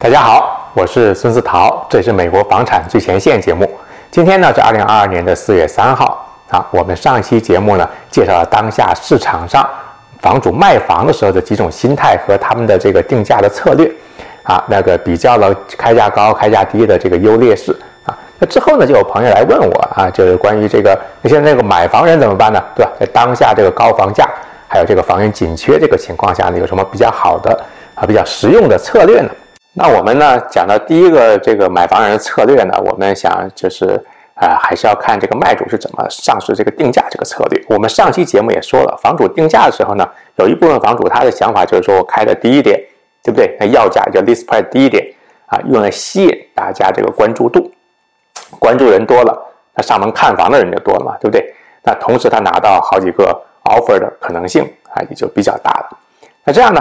大家好，我是孙思桃，这是美国房产最前线节目。今天呢是二零二二年的四月三号啊。我们上一期节目呢介绍了当下市场上房主卖房的时候的几种心态和他们的这个定价的策略啊，那个比较了开价高、开价低的这个优劣势啊。那之后呢，就有朋友来问我啊，就是关于这个那现在这个买房人怎么办呢？对吧？在当下这个高房价还有这个房源紧缺这个情况下呢，有什么比较好的啊、比较实用的策略呢？那我们呢讲的第一个这个买房人的策略呢，我们想就是啊、还是要看这个卖主是怎么上市这个定价这个策略。我们上期节目也说了，房主定价的时候呢，有一部分房主他的想法就是说我开的低一点，对不对？那要价叫 list price 低一点啊，用来吸引大家这个关注度，关注人多了，那上门看房的人就多了嘛，对不对？那同时他拿到好几个 offer 的可能性啊，也就比较大了。那这样呢，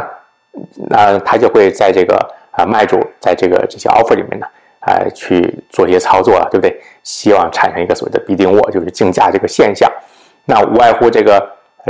那他就会在这个啊卖主在这个这些 offer 里面呢，啊去做一些操作了，对不对？希望产生一个所谓的 bidding war，就是竞价这个现象。那无外乎这个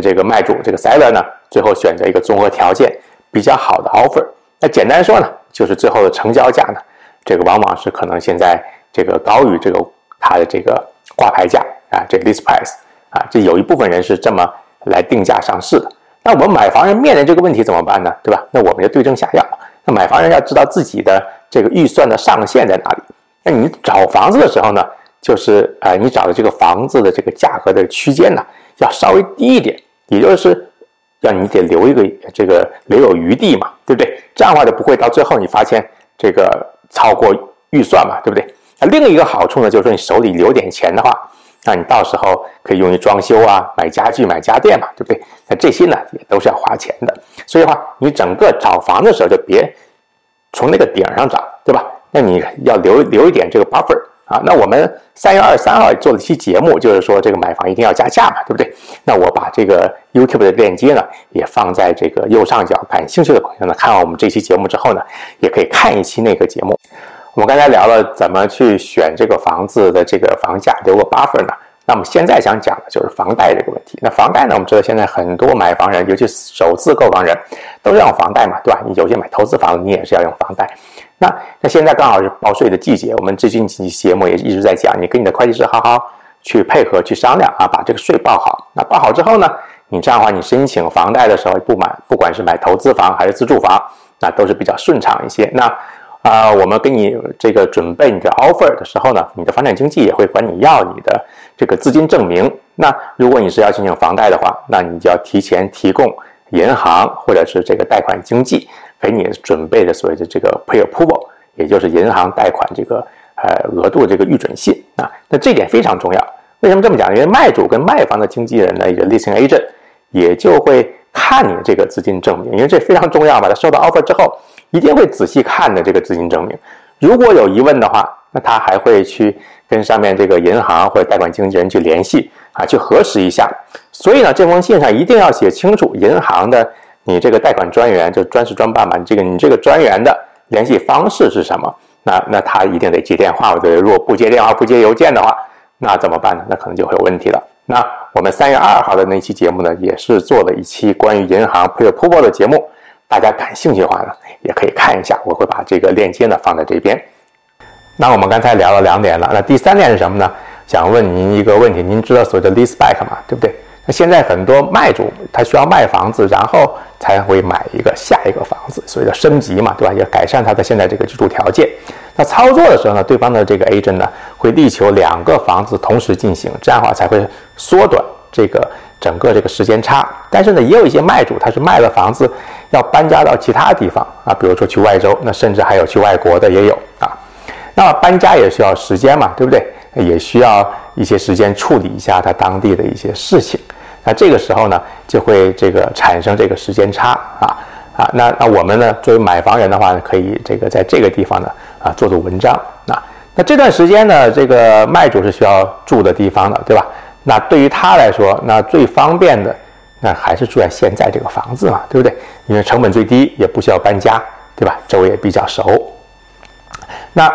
这个卖主这个 seller 呢，最后选择一个综合条件比较好的 offer。那简单说呢，就是最后的成交价呢，这个往往是可能现在这个高于这个它的这个挂牌价啊，这个 list price 啊，这有一部分人是这么来定价上市的。那我们买房人面临这个问题怎么办呢？对吧？那我们就对症下药。那买房人要知道自己的这个预算的上限在哪里。那你找房子的时候呢，就是啊、呃你找的这个房子的这个价格的区间呢，要稍微低一点，也就是让你得留一个这个留有余地嘛，对不对？这样的话就不会到最后你发现这个超过预算嘛，对不对？那另一个好处呢，就是说你手里留点钱的话，那你到时候可以用于装修啊、买家具、买家电嘛，对不对？那这些呢也都是要花钱的，所以的话，你整个找房的时候就别从那个顶上找，对吧？那你要留留一点这个 buffer 啊。那我们三月二十三号做了一期节目，就是说这个买房一定要加价嘛，对不对？那我把这个 YouTube 的链接呢也放在这个右上角，感兴趣的朋友呢，看完我们这期节目之后呢，也可以看一期那个节目。我们刚才聊了怎么去选这个房子的这个房价，留个 buffer 呢？那么现在想讲的就是房贷这个问题。那房贷呢，我们知道现在很多买房人，尤其首次购房人，都是要用房贷嘛，对吧？你有些买投资房，你也是要用房贷。那那现在刚好是报税的季节，我们最近几期节目也一直在讲，你跟你的会计师好好去配合去商量啊，把这个税报好。那报好之后呢，你这样的话，你申请房贷的时候，不买不管是买投资房还是自住房，那都是比较顺畅一些。那啊、我们给你这个准备你的 offer 的时候呢，你的房产经纪也会管你要你的这个资金证明。那如果你是要进行房贷的话，那你就要提前提供银行或者是这个贷款经纪给你准备的所谓的这个 pre-approval，也就是银行贷款这个呃额度这个预准信啊。那这点非常重要。为什么这么讲？因为卖主跟卖方的经纪人呢，也就是 listing agent，也就会看你这个资金证明，因为这非常重要嘛。他收到 offer 之后，一定会仔细看的这个资金证明。如果有疑问的话，那他还会去跟上面这个银行或者贷款经纪人去联系啊，去核实一下。所以呢，这封信上一定要写清楚银行的你这个贷款专员，就专事专办嘛，你这个你这个专员的联系方式是什么？那那他一定得接电话，我觉得？如果不接电话、不接邮件的话，那怎么办呢？那可能就会有问题了。那我们三月二号的那期节目呢，也是做了一期关于银行 pre-approval 的节目，大家感兴趣的话呢，也可以看一下，我会把这个链接呢放在这边。那我们刚才聊了两点了，那第三点是什么呢？想问您一个问题，您知道所谓的 lease back 吗？对不对？那现在很多卖主他需要卖房子，然后才会买一个下一个房子，所以叫升级嘛，对吧？也改善他的现在这个居住条件。那操作的时候呢，对方的这个 agent 呢会力求两个房子同时进行，这样的话才会缩短这个整个这个时间差。但是呢，也有一些卖主他是卖了房子要搬家到其他地方啊，比如说去外州，那甚至还有去外国的也有啊。那搬家也需要时间嘛，对不对？也需要一些时间处理一下他当地的一些事情。那这个时候呢，就会这个产生这个时间差啊啊。那那我们呢，作为买房人的话呢，可以这个在这个地方呢啊做做文章啊。那这段时间呢，这个卖主是需要住的地方的，对吧？那对于他来说，那最方便的那还是住在现在这个房子嘛，对不对？因为成本最低，也不需要搬家，对吧？周围也比较熟。那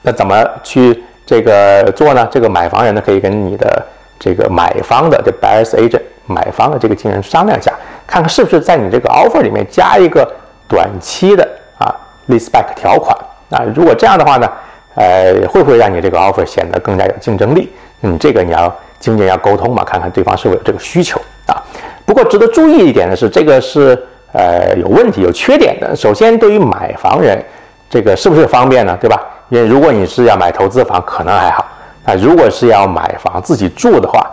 那怎么去这个做呢？这个买房人呢，可以跟你的这个买方的这 buyers agent 买方的这个经纪人商量一下，看看是不是在你这个 offer 里面加一个短期的啊 lease back 条款啊，如果这样的话呢，呃，会不会让你这个 offer 显得更加有竞争力？嗯这个你要经纪人要沟通嘛，看看对方是否有这个需求啊。不过值得注意一点的是，这个是呃有问题、有缺点的。首先，对于买房人，这个是不是方便呢？对吧？因为如果你是要买投资房，可能还好啊。如果是要买房自己住的话，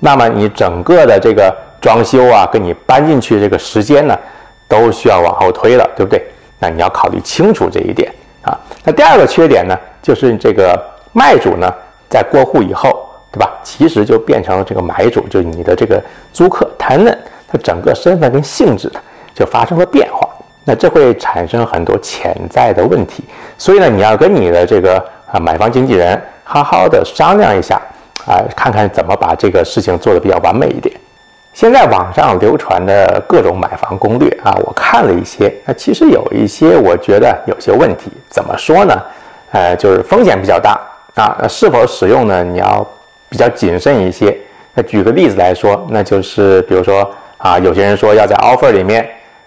那么你整个的这个装修啊，跟你搬进去这个时间呢，都需要往后推了，对不对？那你要考虑清楚这一点啊。那第二个缺点呢，就是这个卖主呢，在过户以后，对吧？其实就变成了这个买主，就是你的这个租客 tenant，他整个身份跟性质，就发生了变化。那这会产生很多潜在的问题。所以呢，你要跟你的这个啊买房经纪人好好的商量一下啊，看看怎么把这个事情做得比较完美一点。现在网上流传的各种买房攻略啊，我看了一些，那其实有一些我觉得有些问题。怎么说呢？呃，就是风险比较大啊。那是否使用呢？你要比较谨慎一些。那举个例子来说，那就是比如说啊，有些人说要在 offer 里面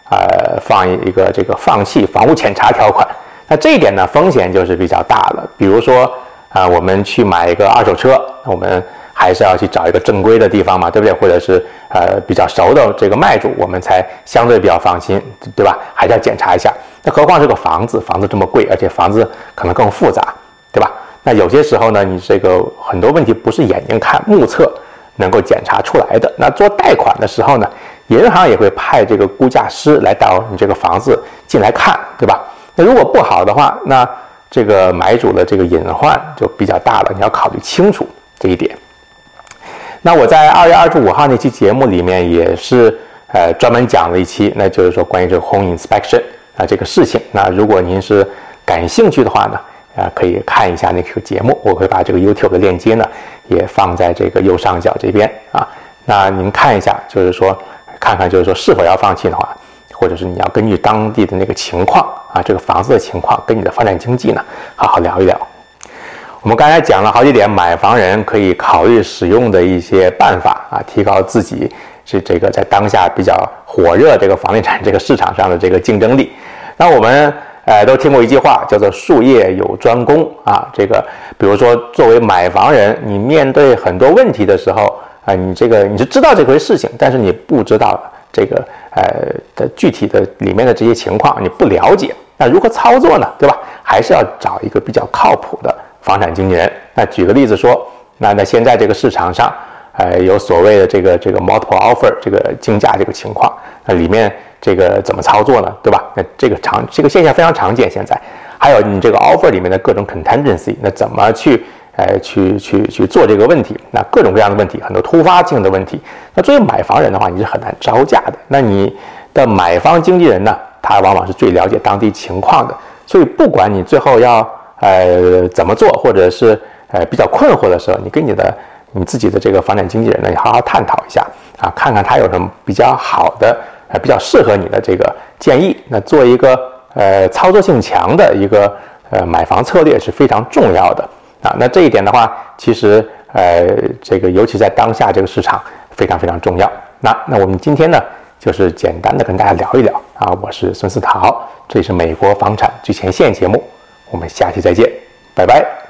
呃放一个这个放弃房屋检查条款。那这一点呢，风险就是比较大了。比如说，啊，我们去买一个二手车，我们还是要去找一个正规的地方嘛，对不对？或者是呃比较熟的这个卖主，我们才相对比较放心，对吧？还是要检查一下。那何况是个房子，房子这么贵，而且房子可能更复杂，对吧？那有些时候呢，你这个很多问题不是眼睛看、目测能够检查出来的。那做贷款的时候呢，银行也会派这个估价师来到你这个房子进来看，对吧？那如果不好的话，那这个买主的这个隐患就比较大了，你要考虑清楚这一点。那我在二月二十五号那期节目里面也是呃专门讲了一期，那就是说关于这个 home inspection 啊这个事情。那如果您是感兴趣的话呢，啊可以看一下那个节目，我会把这个 YouTube 的链接呢也放在这个右上角这边啊。那您看一下，就是说看看就是说是否要放弃的话。或者是你要根据当地的那个情况啊，这个房子的情况，跟你的发展经济呢，好好聊一聊。我们刚才讲了好几点，买房人可以考虑使用的一些办法啊，提高自己是这个在当下比较火热这个房地产这个市场上的这个竞争力。那我们呃都听过一句话，叫做术业有专攻啊。这个比如说作为买房人，你面对很多问题的时候啊，你这个你是知道这回事情，但是你不知道。这个呃的具体的里面的这些情况你不了解，那如何操作呢？对吧？还是要找一个比较靠谱的房产经纪人。那举个例子说，那那现在这个市场上，呃，有所谓的这个这个 multiple offer 这个竞价这个情况，那里面这个怎么操作呢？对吧？那这个常这个现象非常常见。现在还有你这个 offer 里面的各种 contingency，那怎么去？哎，去去去做这个问题，那各种各样的问题，很多突发性的问题。那作为买房人的话，你是很难招架的。那你的买方经纪人呢，他往往是最了解当地情况的。所以，不管你最后要呃怎么做，或者是呃比较困惑的时候，你跟你的你自己的这个房产经纪人呢，你好好探讨一下啊，看看他有什么比较好的、呃比较适合你的这个建议。那做一个呃操作性强的一个呃买房策略是非常重要的。啊，那这一点的话，其实呃，这个尤其在当下这个市场非常非常重要。那那我们今天呢，就是简单的跟大家聊一聊啊。我是孙思桃，这里是美国房产最前线节目，我们下期再见，拜拜。